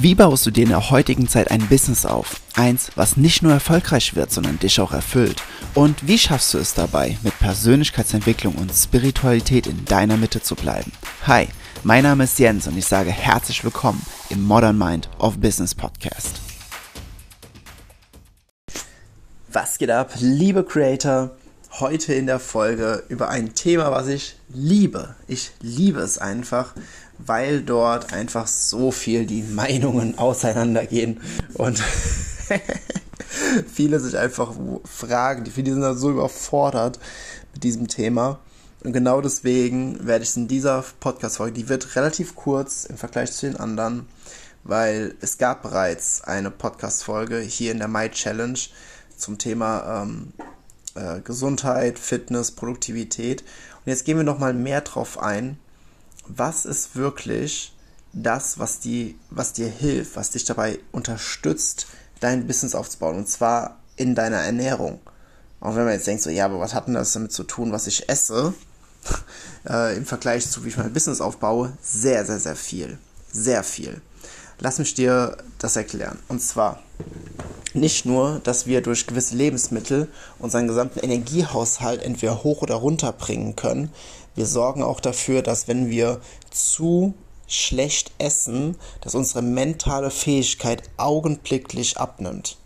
Wie baust du dir in der heutigen Zeit ein Business auf? Eins, was nicht nur erfolgreich wird, sondern dich auch erfüllt. Und wie schaffst du es dabei, mit Persönlichkeitsentwicklung und Spiritualität in deiner Mitte zu bleiben? Hi, mein Name ist Jens und ich sage herzlich willkommen im Modern Mind of Business Podcast. Was geht ab, liebe Creator? Heute in der Folge über ein Thema, was ich liebe. Ich liebe es einfach, weil dort einfach so viel die Meinungen auseinandergehen und viele sich einfach fragen, die viele sind so überfordert mit diesem Thema. Und genau deswegen werde ich es in dieser Podcast-Folge, die wird relativ kurz im Vergleich zu den anderen, weil es gab bereits eine Podcast-Folge hier in der My Challenge zum Thema ähm, äh, Gesundheit, Fitness, Produktivität. Und jetzt gehen wir nochmal mehr drauf ein, was ist wirklich das, was, die, was dir hilft, was dich dabei unterstützt, dein Business aufzubauen. Und zwar in deiner Ernährung. Auch wenn man jetzt denkt, so, ja, aber was hat denn das damit zu tun, was ich esse? äh, Im Vergleich zu, wie ich mein Business aufbaue, sehr, sehr, sehr viel. Sehr viel. Lass mich dir das erklären. Und zwar nicht nur, dass wir durch gewisse Lebensmittel unseren gesamten Energiehaushalt entweder hoch oder runter bringen können, wir sorgen auch dafür, dass wenn wir zu schlecht essen, dass unsere mentale Fähigkeit augenblicklich abnimmt.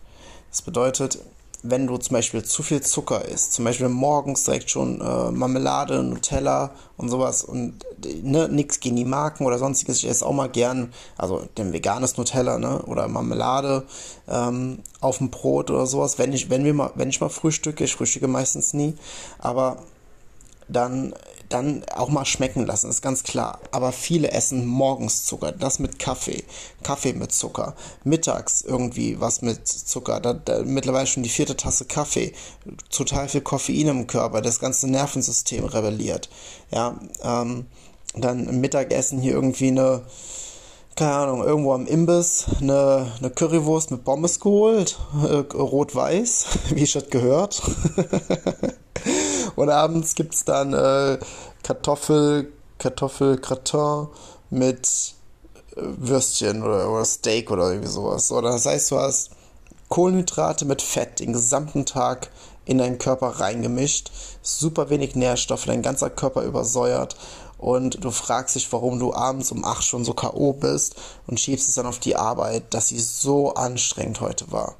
Das bedeutet, wenn du zum Beispiel zu viel Zucker isst, zum Beispiel morgens direkt schon äh, Marmelade, Nutella und sowas und ne, nix gegen die Marken oder sonstiges, ich esse auch mal gern, also den veganes Nutella, ne, oder Marmelade ähm, auf dem Brot oder sowas, wenn ich, wenn wir mal, wenn ich mal frühstücke, ich frühstücke meistens nie, aber dann dann auch mal schmecken lassen, ist ganz klar. Aber viele essen morgens Zucker, das mit Kaffee, Kaffee mit Zucker, mittags irgendwie was mit Zucker, da, da, mittlerweile schon die vierte Tasse Kaffee, total viel Koffein im Körper, das ganze Nervensystem rebelliert. Ja, ähm, dann Mittagessen hier irgendwie eine, keine Ahnung, irgendwo am Imbiss eine, eine Currywurst mit Pommes geholt, äh, rot-weiß, wie ich das gehört. Und abends gibt es dann äh, Kartoffel, Kartoffelgratin mit äh, Würstchen oder, oder Steak oder irgendwie sowas. So, das heißt, du hast Kohlenhydrate mit Fett den gesamten Tag in deinen Körper reingemischt, super wenig Nährstoffe, dein ganzer Körper übersäuert und du fragst dich, warum du abends um 8 schon so K.O. bist und schiebst es dann auf die Arbeit, dass sie so anstrengend heute war.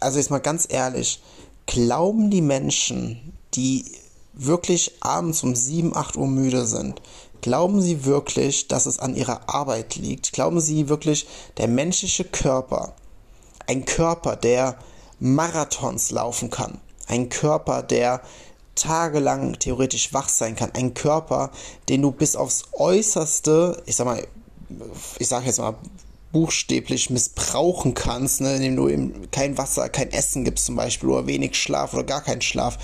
Also jetzt mal ganz ehrlich, glauben die Menschen, die wirklich abends um 7, 8 Uhr müde sind, glauben sie wirklich, dass es an ihrer Arbeit liegt? Glauben sie wirklich, der menschliche Körper, ein Körper, der Marathons laufen kann, ein Körper, der tagelang theoretisch wach sein kann, ein Körper, den du bis aufs Äußerste, ich sag mal, ich sag jetzt mal buchstäblich missbrauchen kannst, ne, indem du ihm kein Wasser, kein Essen gibst zum Beispiel oder wenig Schlaf oder gar keinen Schlaf.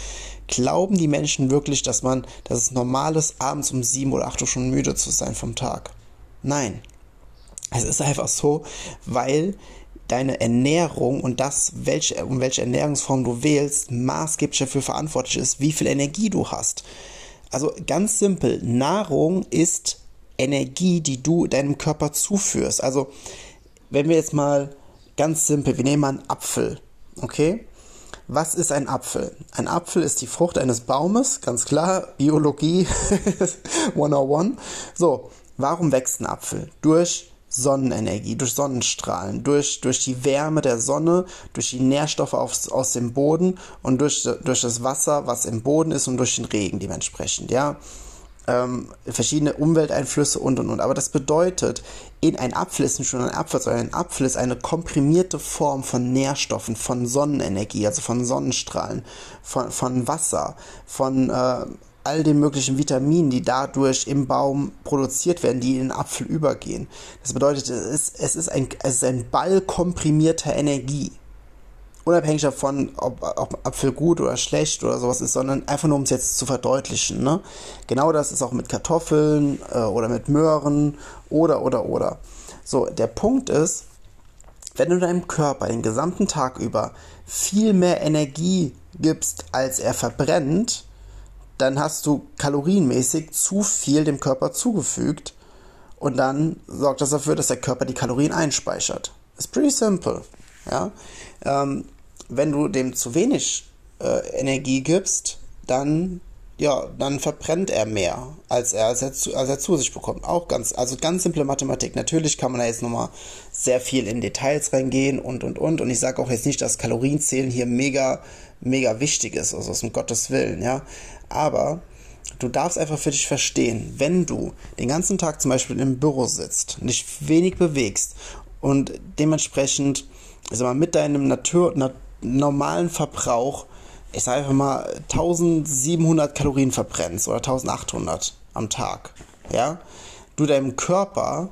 Glauben die Menschen wirklich, dass man, dass es normal ist, abends um sieben oder acht Uhr schon müde zu sein vom Tag? Nein. Es ist einfach so, weil deine Ernährung und das, welche, um welche Ernährungsform du wählst, maßgeblich dafür verantwortlich ist, wie viel Energie du hast. Also ganz simpel, Nahrung ist Energie, die du deinem Körper zuführst. Also, wenn wir jetzt mal ganz simpel, wir nehmen mal einen Apfel, okay? Was ist ein Apfel? Ein Apfel ist die Frucht eines Baumes, ganz klar, Biologie 101. So, warum wächst ein Apfel? Durch Sonnenenergie, durch Sonnenstrahlen, durch, durch die Wärme der Sonne, durch die Nährstoffe aus, aus dem Boden und durch, durch das Wasser, was im Boden ist und durch den Regen dementsprechend, ja ähm, verschiedene Umwelteinflüsse und und und. Aber das bedeutet, in ein Apfel ist nicht schon ein Apfel, sondern ein Apfel ist eine komprimierte Form von Nährstoffen, von Sonnenenergie, also von Sonnenstrahlen, von, von Wasser, von äh, all den möglichen Vitaminen, die dadurch im Baum produziert werden, die in den Apfel übergehen. Das bedeutet, es ist, es ist, ein, es ist ein Ball komprimierter Energie unabhängig davon, ob, ob Apfel gut oder schlecht oder sowas ist, sondern einfach nur um es jetzt zu verdeutlichen. Ne? Genau das ist auch mit Kartoffeln äh, oder mit Möhren oder oder oder. So, der Punkt ist, wenn du deinem Körper den gesamten Tag über viel mehr Energie gibst, als er verbrennt, dann hast du kalorienmäßig zu viel dem Körper zugefügt Und dann sorgt das dafür, dass der Körper die Kalorien einspeichert. Ist pretty simple. Ja? Ähm, wenn du dem zu wenig äh, Energie gibst, dann ja, dann verbrennt er mehr, als er, als er, zu, als er zu sich bekommt. Auch ganz, also ganz simple Mathematik. Natürlich kann man da jetzt nochmal sehr viel in Details reingehen und, und, und. Und ich sage auch jetzt nicht, dass Kalorienzählen hier mega, mega wichtig ist, also um Gottes Willen, ja. Aber du darfst einfach für dich verstehen, wenn du den ganzen Tag zum Beispiel im Büro sitzt, nicht wenig bewegst und dementsprechend, sag mal, mit deinem Natur, na, normalen Verbrauch ich sage einfach mal, 1700 Kalorien verbrennst oder 1800 am Tag, ja, du deinem Körper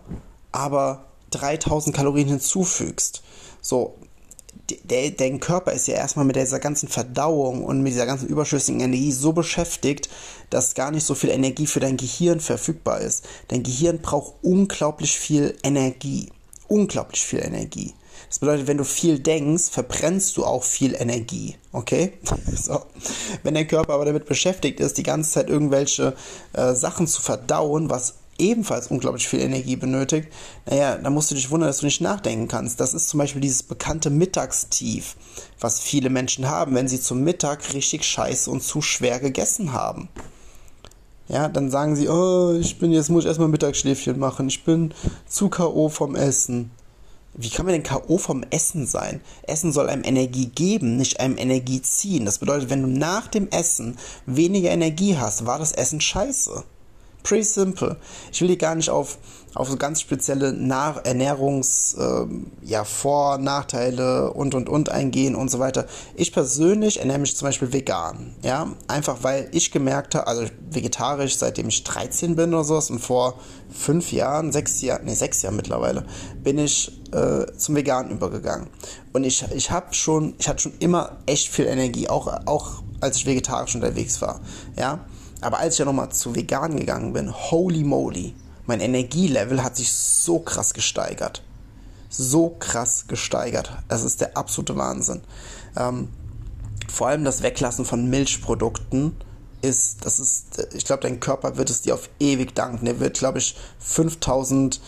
aber 3000 Kalorien hinzufügst, so, der, dein Körper ist ja erstmal mit dieser ganzen Verdauung und mit dieser ganzen überschüssigen Energie so beschäftigt, dass gar nicht so viel Energie für dein Gehirn verfügbar ist. Dein Gehirn braucht unglaublich viel Energie. Unglaublich viel Energie. Das bedeutet, wenn du viel denkst, verbrennst du auch viel Energie. Okay? So. Wenn der Körper aber damit beschäftigt ist, die ganze Zeit irgendwelche äh, Sachen zu verdauen, was ebenfalls unglaublich viel Energie benötigt, naja, dann musst du dich wundern, dass du nicht nachdenken kannst. Das ist zum Beispiel dieses bekannte Mittagstief, was viele Menschen haben, wenn sie zum Mittag richtig scheiße und zu schwer gegessen haben. Ja, dann sagen sie, oh, ich bin jetzt, muss ich erstmal Mittagsschläfchen machen, ich bin zu K.O. vom Essen. Wie kann man denn K.O. vom Essen sein? Essen soll einem Energie geben, nicht einem Energie ziehen. Das bedeutet, wenn du nach dem Essen weniger Energie hast, war das Essen scheiße. Pretty simple. Ich will hier gar nicht auf, auf so ganz spezielle Nach Ernährungs, ähm, ja, Vor-, Nachteile und und und eingehen und so weiter. Ich persönlich ernähre mich zum Beispiel vegan. Ja, einfach weil ich gemerkt habe, also vegetarisch seitdem ich 13 bin oder sowas und vor fünf Jahren, sechs Jahren, nee, sechs Jahren mittlerweile, bin ich äh, zum Vegan übergegangen. Und ich, ich habe schon, ich hatte schon immer echt viel Energie, auch, auch als ich vegetarisch unterwegs war. Ja, aber als ich ja nochmal zu vegan gegangen bin, holy moly, mein Energielevel hat sich so krass gesteigert. So krass gesteigert. Das ist der absolute Wahnsinn. Ähm, vor allem das Weglassen von Milchprodukten ist, das ist, ich glaube, dein Körper wird es dir auf ewig danken. Er wird, glaube ich, 5000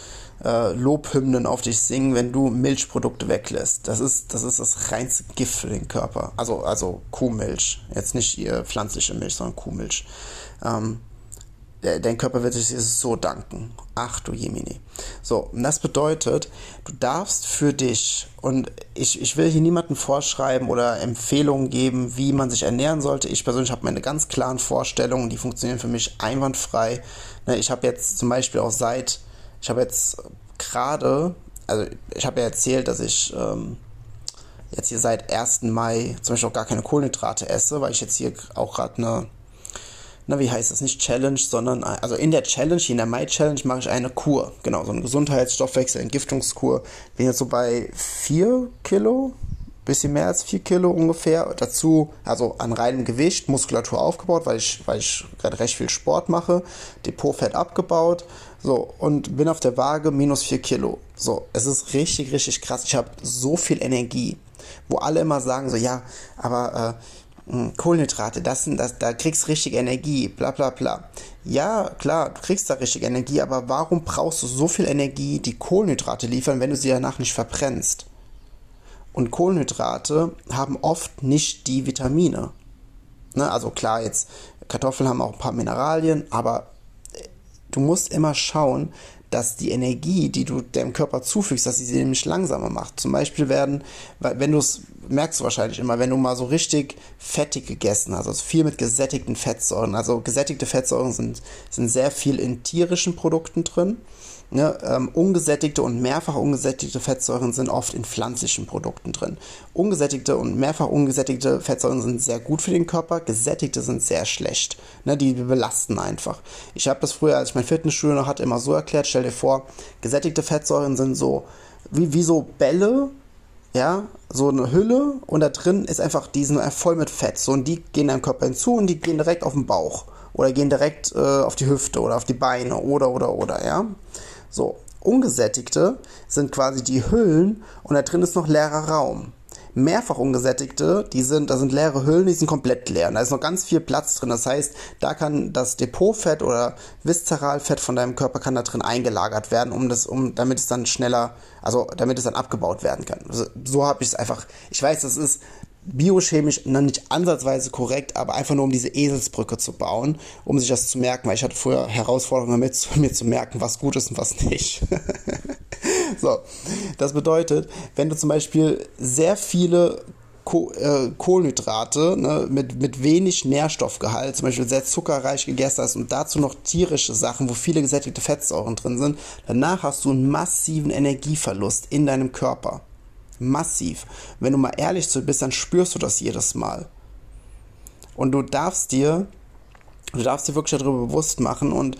äh, Lobhymnen auf dich singen, wenn du Milchprodukte weglässt. Das ist, das ist das reinste Gift für den Körper. Also, also Kuhmilch. Jetzt nicht ihr pflanzliche Milch, sondern Kuhmilch. Ähm, dein Körper wird sich so danken. Ach du Jemini. So, und das bedeutet, du darfst für dich, und ich, ich will hier niemanden vorschreiben oder Empfehlungen geben, wie man sich ernähren sollte. Ich persönlich habe meine ganz klaren Vorstellungen, die funktionieren für mich einwandfrei. Ne, ich habe jetzt zum Beispiel auch seit, ich habe jetzt gerade, also ich habe ja erzählt, dass ich ähm, jetzt hier seit 1. Mai zum Beispiel auch gar keine Kohlenhydrate esse, weil ich jetzt hier auch gerade eine na, wie heißt das, nicht Challenge, sondern, also in der Challenge, in der Mai Challenge mache ich eine Kur, genau, so eine Gesundheitsstoffwechsel, Entgiftungskur. Bin jetzt so bei 4 Kilo, bisschen mehr als 4 Kilo ungefähr. Dazu, also an reinem Gewicht, Muskulatur aufgebaut, weil ich, weil ich gerade recht viel Sport mache, Depotfett abgebaut, so, und bin auf der Waage minus 4 Kilo. So, es ist richtig, richtig krass. Ich habe so viel Energie, wo alle immer sagen, so, ja, aber äh, Kohlenhydrate, das sind, das, da kriegst du richtig Energie, bla bla bla. Ja, klar, du kriegst da richtig Energie, aber warum brauchst du so viel Energie, die Kohlenhydrate liefern, wenn du sie danach nicht verbrennst? Und Kohlenhydrate haben oft nicht die Vitamine. Ne, also klar, jetzt Kartoffeln haben auch ein paar Mineralien, aber äh, du musst immer schauen, dass die Energie, die du deinem Körper zufügst, dass sie sie nämlich langsamer macht. Zum Beispiel werden, wenn du es merkst du wahrscheinlich immer, wenn du mal so richtig fettig gegessen hast, also viel mit gesättigten Fettsäuren. Also gesättigte Fettsäuren sind, sind sehr viel in tierischen Produkten drin. Ne, ähm, ungesättigte und mehrfach ungesättigte Fettsäuren sind oft in pflanzlichen Produkten drin. Ungesättigte und mehrfach ungesättigte Fettsäuren sind sehr gut für den Körper, gesättigte sind sehr schlecht. Ne, die belasten einfach. Ich habe das früher, als ich mein Fitnessstudio noch hatte, immer so erklärt, stell dir vor, gesättigte Fettsäuren sind so wie, wie so Bälle, ja, so eine Hülle und da drin ist einfach, die sind voll mit Fett. So, und die gehen deinem Körper hinzu und die gehen direkt auf den Bauch. Oder gehen direkt äh, auf die Hüfte oder auf die Beine oder, oder, oder, ja. So, ungesättigte sind quasi die Hüllen und da drin ist noch leerer Raum. Mehrfach ungesättigte, die sind, da sind leere Hüllen, die sind komplett leer. Und da ist noch ganz viel Platz drin. Das heißt, da kann das Depotfett oder Viszeralfett von deinem Körper kann da drin eingelagert werden, um das, um, damit es dann schneller, also damit es dann abgebaut werden kann. Also, so habe ich es einfach. Ich weiß, das ist biochemisch noch nicht ansatzweise korrekt, aber einfach nur um diese Eselsbrücke zu bauen, um sich das zu merken, weil ich hatte vorher Herausforderungen damit, mir zu merken, was gut ist und was nicht. so, das bedeutet, wenn du zum Beispiel sehr viele Ko äh, Kohlenhydrate ne, mit, mit wenig Nährstoffgehalt, zum Beispiel sehr zuckerreich gegessen hast und dazu noch tierische Sachen, wo viele gesättigte Fettsäuren drin sind, danach hast du einen massiven Energieverlust in deinem Körper. Massiv. Wenn du mal ehrlich zu bist, dann spürst du das jedes Mal. Und du darfst dir, du darfst dir wirklich darüber bewusst machen und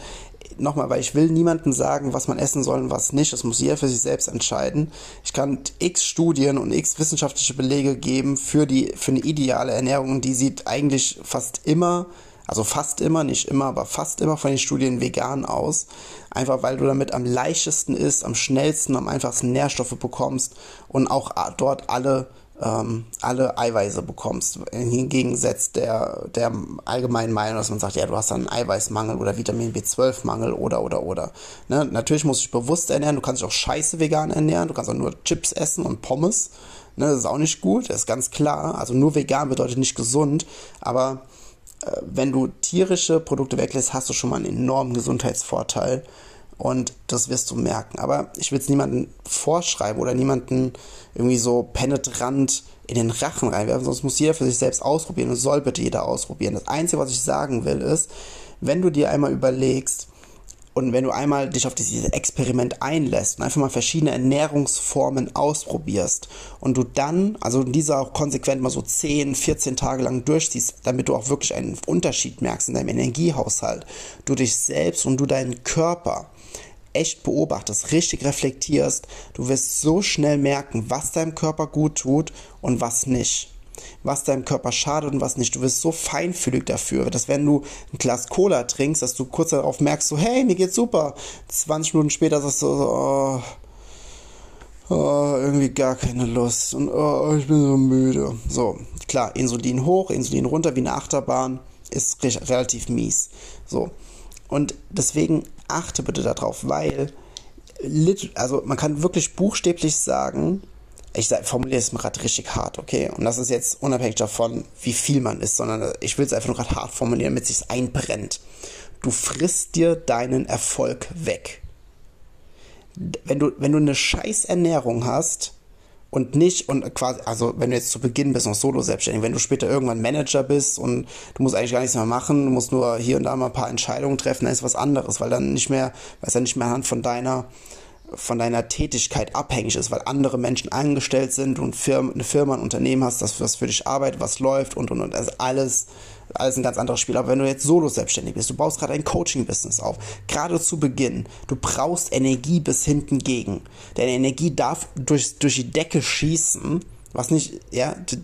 nochmal, weil ich will niemandem sagen, was man essen soll und was nicht. Das muss jeder für sich selbst entscheiden. Ich kann x Studien und x wissenschaftliche Belege geben für die, für eine ideale Ernährung. Die sieht eigentlich fast immer also fast immer, nicht immer, aber fast immer von den Studien vegan aus. Einfach weil du damit am leichtesten isst, am schnellsten, am einfachsten Nährstoffe bekommst und auch dort alle, ähm, alle Eiweiße bekommst. Hingegen setzt der, der allgemeinen Meinung, dass man sagt, ja, du hast einen Eiweißmangel oder Vitamin B12-Mangel oder, oder, oder. Ne? Natürlich musst du dich bewusst ernähren, du kannst dich auch scheiße vegan ernähren, du kannst auch nur Chips essen und Pommes. Ne? Das ist auch nicht gut, das ist ganz klar. Also nur vegan bedeutet nicht gesund, aber wenn du tierische Produkte weglässt, hast du schon mal einen enormen Gesundheitsvorteil. Und das wirst du merken. Aber ich will es niemandem vorschreiben oder niemanden irgendwie so penetrant in den Rachen reinwerfen, sonst muss jeder für sich selbst ausprobieren und soll bitte jeder ausprobieren. Das Einzige, was ich sagen will, ist, wenn du dir einmal überlegst, und wenn du einmal dich auf dieses Experiment einlässt und einfach mal verschiedene Ernährungsformen ausprobierst und du dann, also diese auch konsequent mal so 10, 14 Tage lang durchziehst, damit du auch wirklich einen Unterschied merkst in deinem Energiehaushalt, du dich selbst und du deinen Körper echt beobachtest, richtig reflektierst, du wirst so schnell merken, was deinem Körper gut tut und was nicht was deinem Körper schadet und was nicht. Du wirst so feinfühlig dafür, dass wenn du ein Glas Cola trinkst, dass du kurz darauf merkst, so, hey, mir geht's super. 20 Minuten später sagst du so, oh, oh, irgendwie gar keine Lust und oh, ich bin so müde. So, klar, Insulin hoch, Insulin runter wie eine Achterbahn ist relativ mies. So. Und deswegen achte bitte darauf, weil also man kann wirklich buchstäblich sagen, ich formuliere es mal gerade richtig hart, okay? Und das ist jetzt unabhängig davon, wie viel man isst, sondern ich will es einfach nur gerade hart formulieren, damit es sich einbrennt. Du frisst dir deinen Erfolg weg. Wenn du, wenn du eine scheiß Ernährung hast und nicht, und quasi, also wenn du jetzt zu Beginn bist noch solo selbstständig, wenn du später irgendwann Manager bist und du musst eigentlich gar nichts mehr machen, du musst nur hier und da mal ein paar Entscheidungen treffen, dann ist was anderes, weil dann nicht mehr, weil es dann nicht mehr anhand von deiner von deiner Tätigkeit abhängig ist, weil andere Menschen angestellt sind und eine Firma, ein Unternehmen hast, das, das für dich arbeitet, was läuft und und und. Also alles, alles ein ganz anderes Spiel. Aber wenn du jetzt solo selbstständig bist, du baust gerade ein Coaching-Business auf, gerade zu Beginn, du brauchst Energie bis hinten gegen. Deine Energie darf durch, durch die Decke schießen, was nicht, ja, die,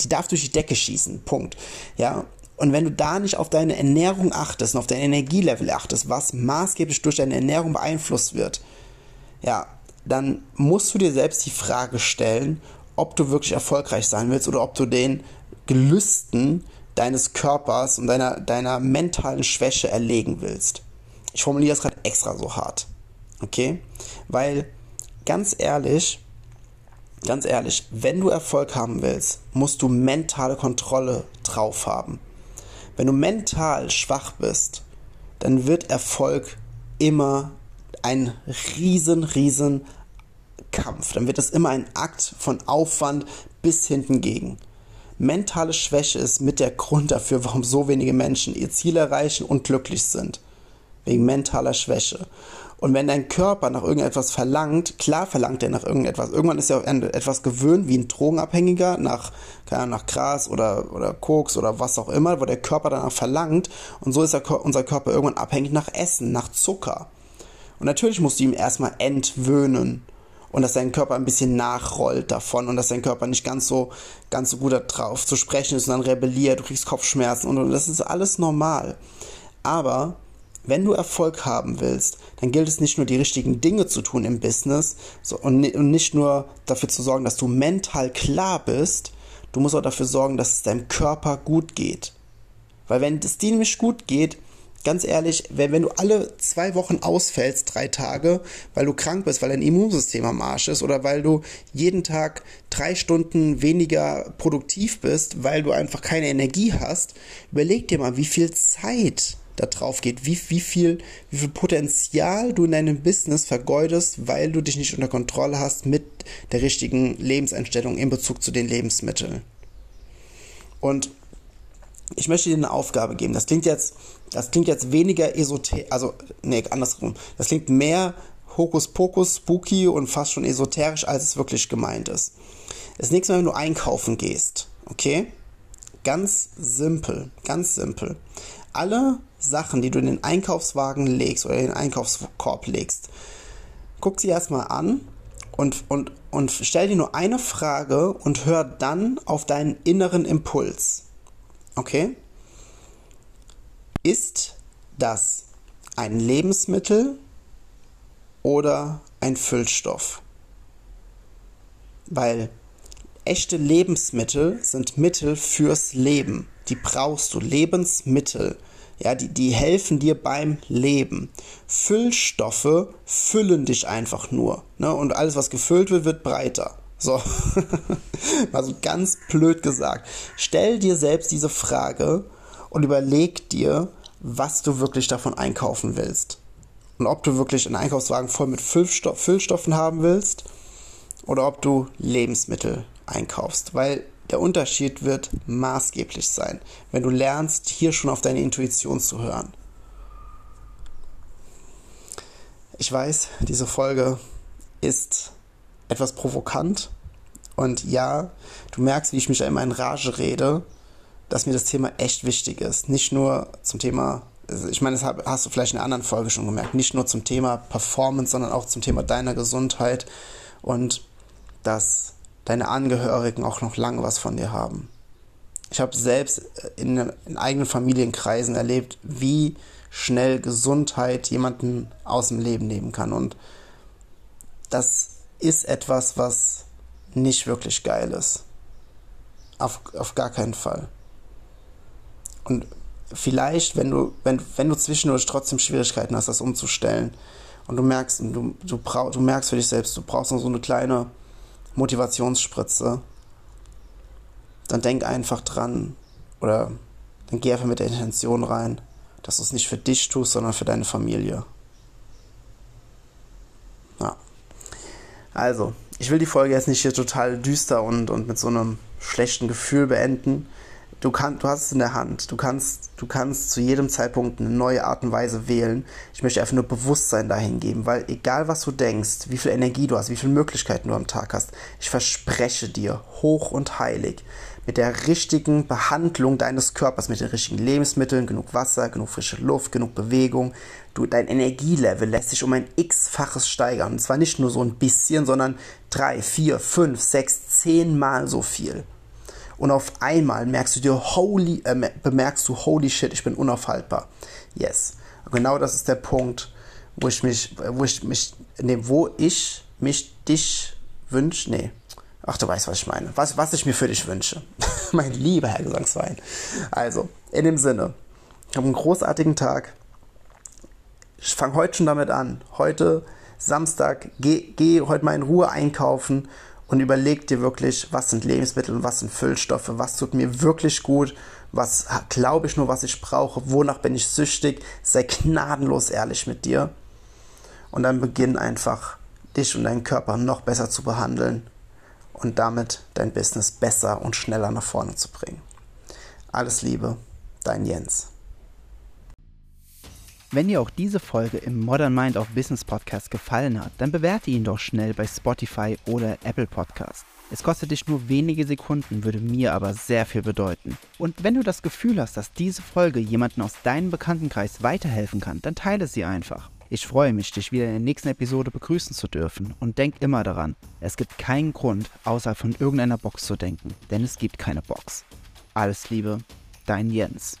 die darf durch die Decke schießen, Punkt. Ja, und wenn du da nicht auf deine Ernährung achtest und auf dein Energielevel achtest, was maßgeblich durch deine Ernährung beeinflusst wird, ja, dann musst du dir selbst die Frage stellen, ob du wirklich erfolgreich sein willst oder ob du den Gelüsten deines Körpers und deiner, deiner mentalen Schwäche erlegen willst. Ich formuliere das gerade extra so hart. Okay? Weil, ganz ehrlich, ganz ehrlich, wenn du Erfolg haben willst, musst du mentale Kontrolle drauf haben. Wenn du mental schwach bist, dann wird Erfolg immer ein riesen, riesen Kampf. Dann wird es immer ein Akt von Aufwand bis hinten gegen. Mentale Schwäche ist mit der Grund dafür, warum so wenige Menschen ihr Ziel erreichen und glücklich sind. Wegen mentaler Schwäche. Und wenn dein Körper nach irgendetwas verlangt, klar verlangt er nach irgendetwas. Irgendwann ist er etwas gewöhnt, wie ein Drogenabhängiger, nach, keine Ahnung, nach Gras oder, oder Koks oder was auch immer, wo der Körper danach verlangt. Und so ist unser Körper irgendwann abhängig nach Essen, nach Zucker. Und natürlich musst du ihm erstmal entwöhnen und dass dein Körper ein bisschen nachrollt davon und dass dein Körper nicht ganz so, ganz so gut darauf zu sprechen ist und dann rebelliert, du kriegst Kopfschmerzen und, und das ist alles normal. Aber wenn du Erfolg haben willst, dann gilt es nicht nur die richtigen Dinge zu tun im Business so, und, und nicht nur dafür zu sorgen, dass du mental klar bist, du musst auch dafür sorgen, dass es deinem Körper gut geht. Weil wenn es dir nicht gut geht, ganz ehrlich, wenn, wenn du alle zwei Wochen ausfällst, drei Tage, weil du krank bist, weil dein Immunsystem am Arsch ist oder weil du jeden Tag drei Stunden weniger produktiv bist, weil du einfach keine Energie hast, überleg dir mal, wie viel Zeit da drauf geht, wie, wie, viel, wie viel Potenzial du in deinem Business vergeudest, weil du dich nicht unter Kontrolle hast mit der richtigen Lebenseinstellung in Bezug zu den Lebensmitteln. Und ich möchte dir eine Aufgabe geben. Das klingt jetzt, das klingt jetzt weniger esoterisch, also, nee, andersrum. Das klingt mehr Hokuspokus, spooky und fast schon esoterisch, als es wirklich gemeint ist. Das nächste Mal, wenn du einkaufen gehst, okay? Ganz simpel, ganz simpel. Alle Sachen, die du in den Einkaufswagen legst oder in den Einkaufskorb legst, guck sie erstmal an und, und, und stell dir nur eine Frage und hör dann auf deinen inneren Impuls. Okay? Ist das ein Lebensmittel oder ein Füllstoff? Weil echte Lebensmittel sind Mittel fürs Leben. Die brauchst du. Lebensmittel. Ja, die, die helfen dir beim Leben. Füllstoffe füllen dich einfach nur. Ne? Und alles, was gefüllt wird, wird breiter. So, also ganz blöd gesagt. Stell dir selbst diese Frage und überleg dir, was du wirklich davon einkaufen willst. Und ob du wirklich einen Einkaufswagen voll mit Füllstoff, Füllstoffen haben willst oder ob du Lebensmittel einkaufst. Weil der Unterschied wird maßgeblich sein, wenn du lernst, hier schon auf deine Intuition zu hören. Ich weiß, diese Folge ist etwas provokant. Und ja, du merkst, wie ich mich immer in Rage rede, dass mir das Thema echt wichtig ist. Nicht nur zum Thema, also ich meine, das hast du vielleicht in einer anderen Folge schon gemerkt, nicht nur zum Thema Performance, sondern auch zum Thema deiner Gesundheit und dass deine Angehörigen auch noch lange was von dir haben. Ich habe selbst in, in eigenen Familienkreisen erlebt, wie schnell Gesundheit jemanden aus dem Leben nehmen kann. Und das ist etwas, was nicht wirklich geil ist. Auf, auf gar keinen Fall. Und vielleicht, wenn du, wenn, wenn du zwischendurch trotzdem Schwierigkeiten hast, das umzustellen, und du merkst, du, du, brauch, du merkst für dich selbst, du brauchst noch so eine kleine Motivationsspritze, dann denk einfach dran, oder dann geh einfach mit der Intention rein, dass du es nicht für dich tust, sondern für deine Familie. Ja. Also, ich will die Folge jetzt nicht hier total düster und, und mit so einem schlechten Gefühl beenden. Du, kann, du hast es in der Hand. Du kannst, du kannst zu jedem Zeitpunkt eine neue Art und Weise wählen. Ich möchte einfach nur Bewusstsein dahin geben, weil egal was du denkst, wie viel Energie du hast, wie viele Möglichkeiten du am Tag hast, ich verspreche dir, hoch und heilig, mit der richtigen Behandlung deines Körpers, mit den richtigen Lebensmitteln, genug Wasser, genug frische Luft, genug Bewegung, du, dein Energielevel lässt sich um ein x-faches steigern. Und zwar nicht nur so ein bisschen, sondern drei, vier, fünf, sechs, zehn Mal so viel. Und auf einmal merkst du dir holy, äh, bemerkst du, holy shit, ich bin unaufhaltbar. Yes. Und genau das ist der Punkt, wo ich mich, wo ich mich, nee, wo ich mich dich wünsche, nee, Ach, du weißt, was ich meine. Was, was ich mir für dich wünsche. mein lieber Herr Gesangsverein. Also, in dem Sinne, habe einen großartigen Tag. Ich fange heute schon damit an. Heute, Samstag, geh, geh heute mal in Ruhe einkaufen und überleg dir wirklich, was sind Lebensmittel und was sind Füllstoffe, was tut mir wirklich gut, was glaube ich nur, was ich brauche, wonach bin ich süchtig. Sei gnadenlos ehrlich mit dir. Und dann beginn einfach, dich und deinen Körper noch besser zu behandeln und damit dein Business besser und schneller nach vorne zu bringen. Alles Liebe, dein Jens. Wenn dir auch diese Folge im Modern Mind of Business Podcast gefallen hat, dann bewerte ihn doch schnell bei Spotify oder Apple Podcast. Es kostet dich nur wenige Sekunden, würde mir aber sehr viel bedeuten. Und wenn du das Gefühl hast, dass diese Folge jemanden aus deinem Bekanntenkreis weiterhelfen kann, dann teile sie einfach. Ich freue mich, dich wieder in der nächsten Episode begrüßen zu dürfen und denk immer daran, es gibt keinen Grund, außer von irgendeiner Box zu denken, denn es gibt keine Box. Alles Liebe, dein Jens.